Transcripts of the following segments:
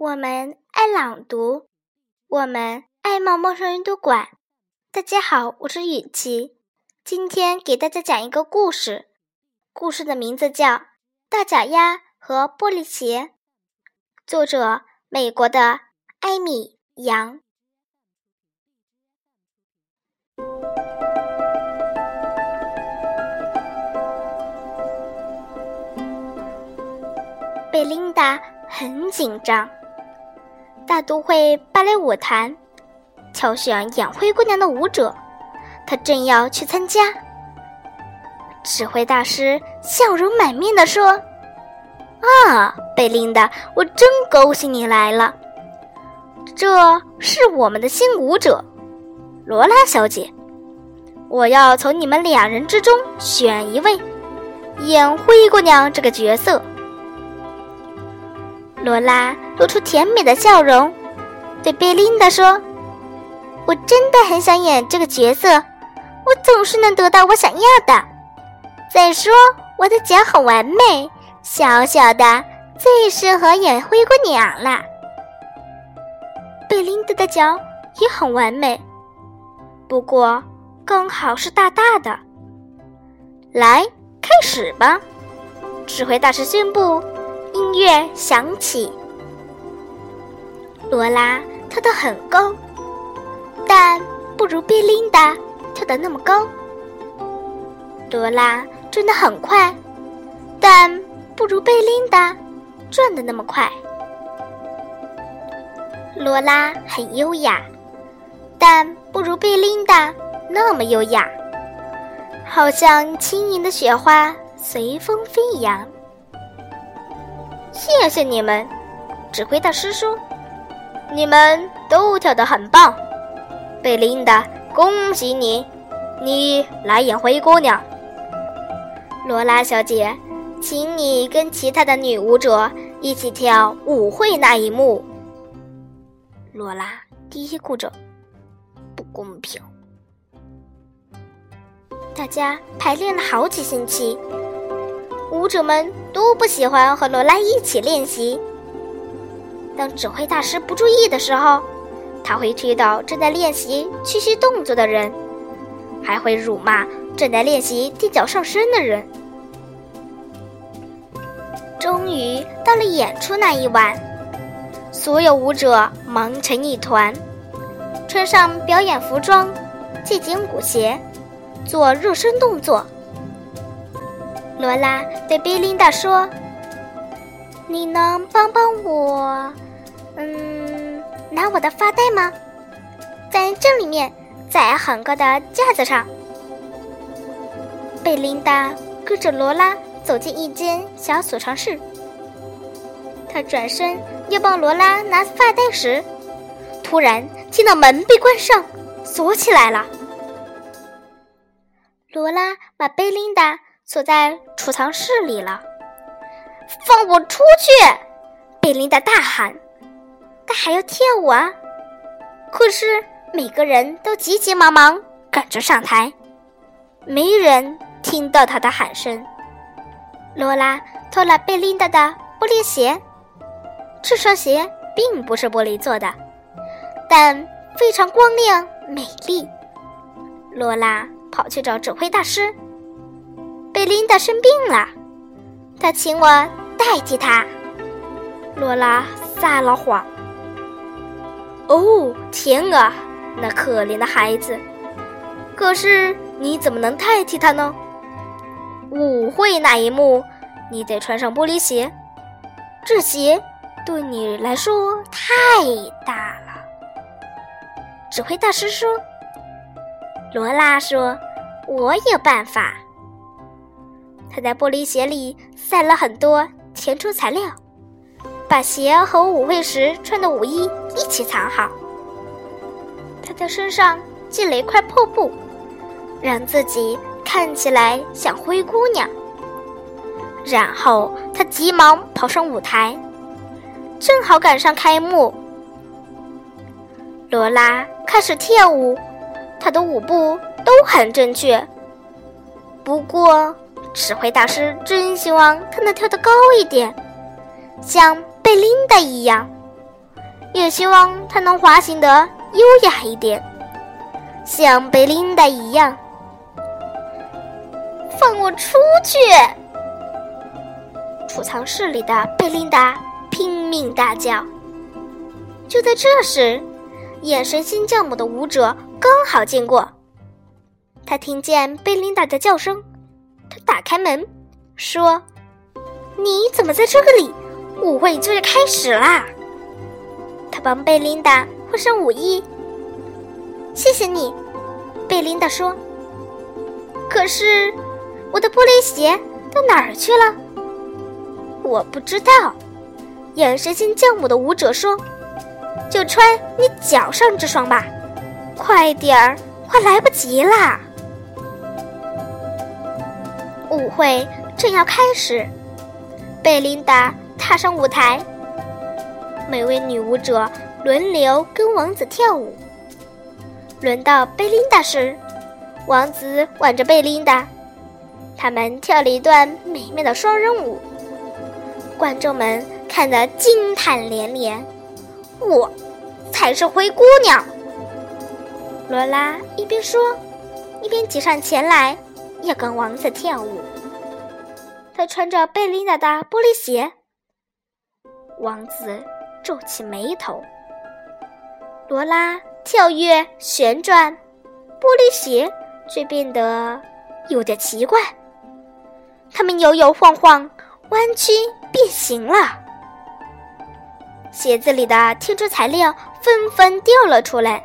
我们爱朗读，我们爱毛毛虫阅读馆。大家好，我是雨琪，今天给大家讲一个故事。故事的名字叫《大脚丫和玻璃鞋》，作者美国的艾米杨。贝琳达很紧张。大都会芭蕾舞团挑选演灰姑娘的舞者，她正要去参加。指挥大师笑容满面地说：“啊，贝琳达，我真高兴你来了。这是我们的新舞者，罗拉小姐。我要从你们两人之中选一位演灰姑娘这个角色。”罗拉露出甜美的笑容，对贝琳达说：“我真的很想演这个角色，我总是能得到我想要的。再说，我的脚很完美，小小的，最适合演灰姑娘了。贝琳达的脚也很完美，不过刚好是大大的。来，开始吧！”指挥大师宣布。音乐响起，罗拉跳得很高，但不如贝琳达跳得那么高。罗拉转得很快，但不如贝琳达转得那么快。罗拉很优雅，但不如贝琳达那么优雅，好像轻盈的雪花随风飞扬。谢谢你们，指挥大师说：“你们都跳得很棒。”贝琳达，恭喜你，你来演灰姑娘。罗拉小姐，请你跟其他的女舞者一起跳舞会那一幕。罗拉嘀咕着：“不公平。”大家排练了好几星期。舞者们都不喜欢和罗拉一起练习。当指挥大师不注意的时候，他会推倒正在练习屈膝动作的人，还会辱骂正在练习垫脚上身的人。终于到了演出那一晚，所有舞者忙成一团，穿上表演服装，系紧鼓鞋，做热身动作。罗拉对贝琳达说：“你能帮帮我，嗯，拿我的发带吗？在这里面，在很高的架子上。”贝琳达跟着罗拉走进一间小储藏室。他转身要帮罗拉拿发带时，突然听到门被关上，锁起来了。罗拉把贝琳达。锁在储藏室里了，放我出去！贝琳达大喊：“他还要跳舞啊！”可是每个人都急急忙忙赶着上台，没人听到他的喊声。罗拉脱了贝琳达的玻璃鞋，这双鞋并不是玻璃做的，但非常光亮美丽。罗拉跑去找指挥大师。贝琳达生病了，她请我代替他。罗拉撒了谎。哦，天啊，那可怜的孩子！可是你怎么能代替他呢？舞会那一幕，你得穿上玻璃鞋，这鞋对你来说太大了。指挥大师说。罗拉说：“我有办法。”他在玻璃鞋里塞了很多填充材料，把鞋和舞会时穿的舞衣一起藏好。他在身上系了一块破布，让自己看起来像灰姑娘。然后他急忙跑上舞台，正好赶上开幕。罗拉开始跳舞，她的舞步都很正确，不过。指挥大师真希望他能跳得高一点，像贝琳达一样。也希望他能滑行的优雅一点，像贝琳达一样。放我出去！储藏室里的贝琳达拼命大叫。就在这时，眼神新教母的舞者刚好经过，他听见贝琳达的叫声，他打开门，说：“你怎么在这个里？舞会就要开始啦！”他帮贝琳达换上舞衣。谢谢你，贝琳达说。可是我的玻璃鞋到哪儿去了？我不知道。眼神新教母的舞者说。就穿你脚上这双吧，快点儿，快来不及啦！舞会正要开始，贝琳达踏上舞台，每位女舞者轮流跟王子跳舞。轮到贝琳达时，王子挽着贝琳达，他们跳了一段美妙的双人舞，观众们看得惊叹连连。我才是灰姑娘。罗拉一边说，一边挤上前来，要跟王子跳舞。她穿着贝琳达的玻璃鞋。王子皱起眉头。罗拉跳跃旋转，玻璃鞋却变得有点奇怪。他们摇摇晃晃，弯曲变形了。鞋子里的天珠材料纷纷掉了出来，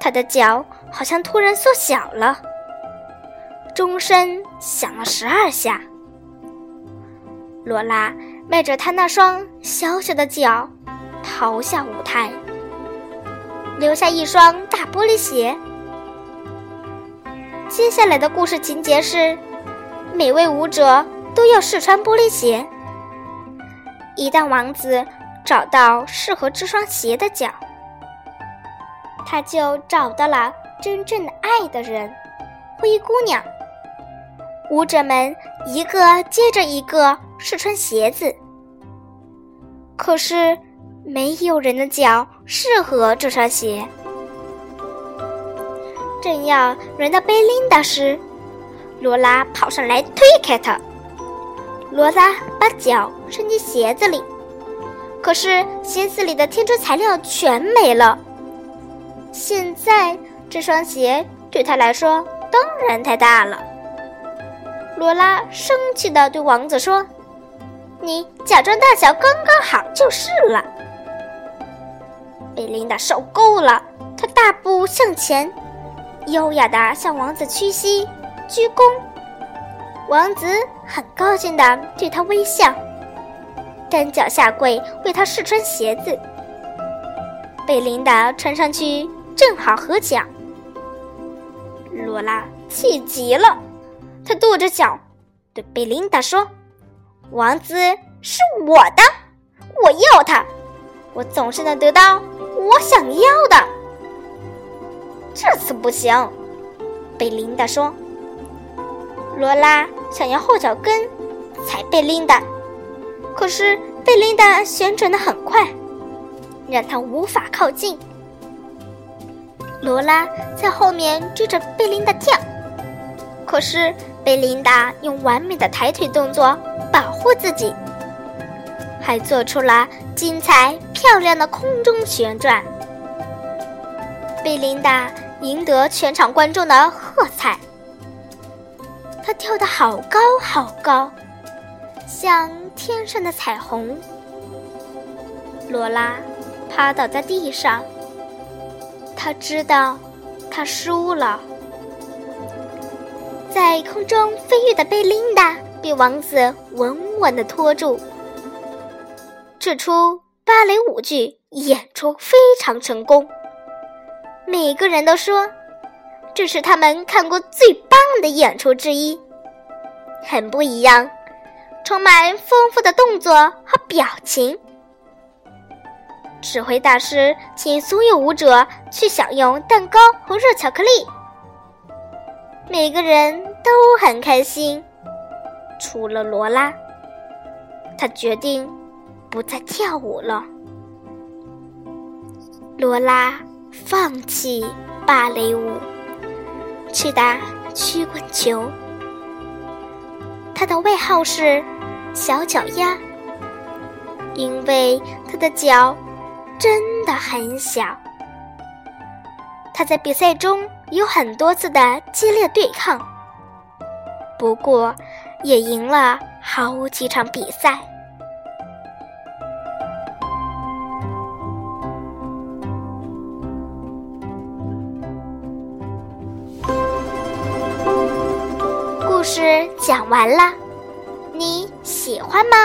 他的脚好像突然缩小了。钟声响了十二下，罗拉迈着她那双小小的脚逃下舞台，留下一双大玻璃鞋。接下来的故事情节是，每位舞者都要试穿玻璃鞋。一旦王子找到适合这双鞋的脚，他就找到了真正爱的人——灰姑娘。舞者们一个接着一个试穿鞋子，可是没有人的脚适合这双鞋。正要轮到贝琳达时，罗拉跑上来推开她。罗拉把脚伸进鞋子里，可是鞋子里的天珠材料全没了。现在这双鞋对他来说当然太大了。罗拉生气地对王子说：“你假装大小刚刚好就是了。”贝琳达受够了，她大步向前，优雅地向王子屈膝鞠躬。王子很高兴地对她微笑，单脚下跪为她试穿鞋子。贝琳达穿上去正好合脚。罗拉气极了，他跺着脚对贝琳达说：“王子是我的，我要他，我总是能得到我想要的。”这次不行，贝琳达说。罗拉想要后脚跟踩贝琳达，可是贝琳达旋转的很快，让她无法靠近。罗拉在后面追着贝琳达跳，可是贝琳达用完美的抬腿动作保护自己，还做出了精彩漂亮的空中旋转。贝琳达赢得全场观众的喝彩。他跳得好高好高，像天上的彩虹。罗拉趴倒在地上，他知道他输了。在空中飞跃的贝琳达被王子稳稳地拖住。这出芭蕾舞剧演出非常成功，每个人都说。这是他们看过最棒的演出之一，很不一样，充满丰富的动作和表情。指挥大师请所有舞者去享用蛋糕和热巧克力，每个人都很开心，除了罗拉，他决定不再跳舞了。罗拉放弃芭蕾舞，去打曲棍球。他的外号是“小脚丫”，因为他的脚真的很小。他在比赛中有很多次的激烈对抗，不过也赢了好几场比赛。故事讲完了，你喜欢吗？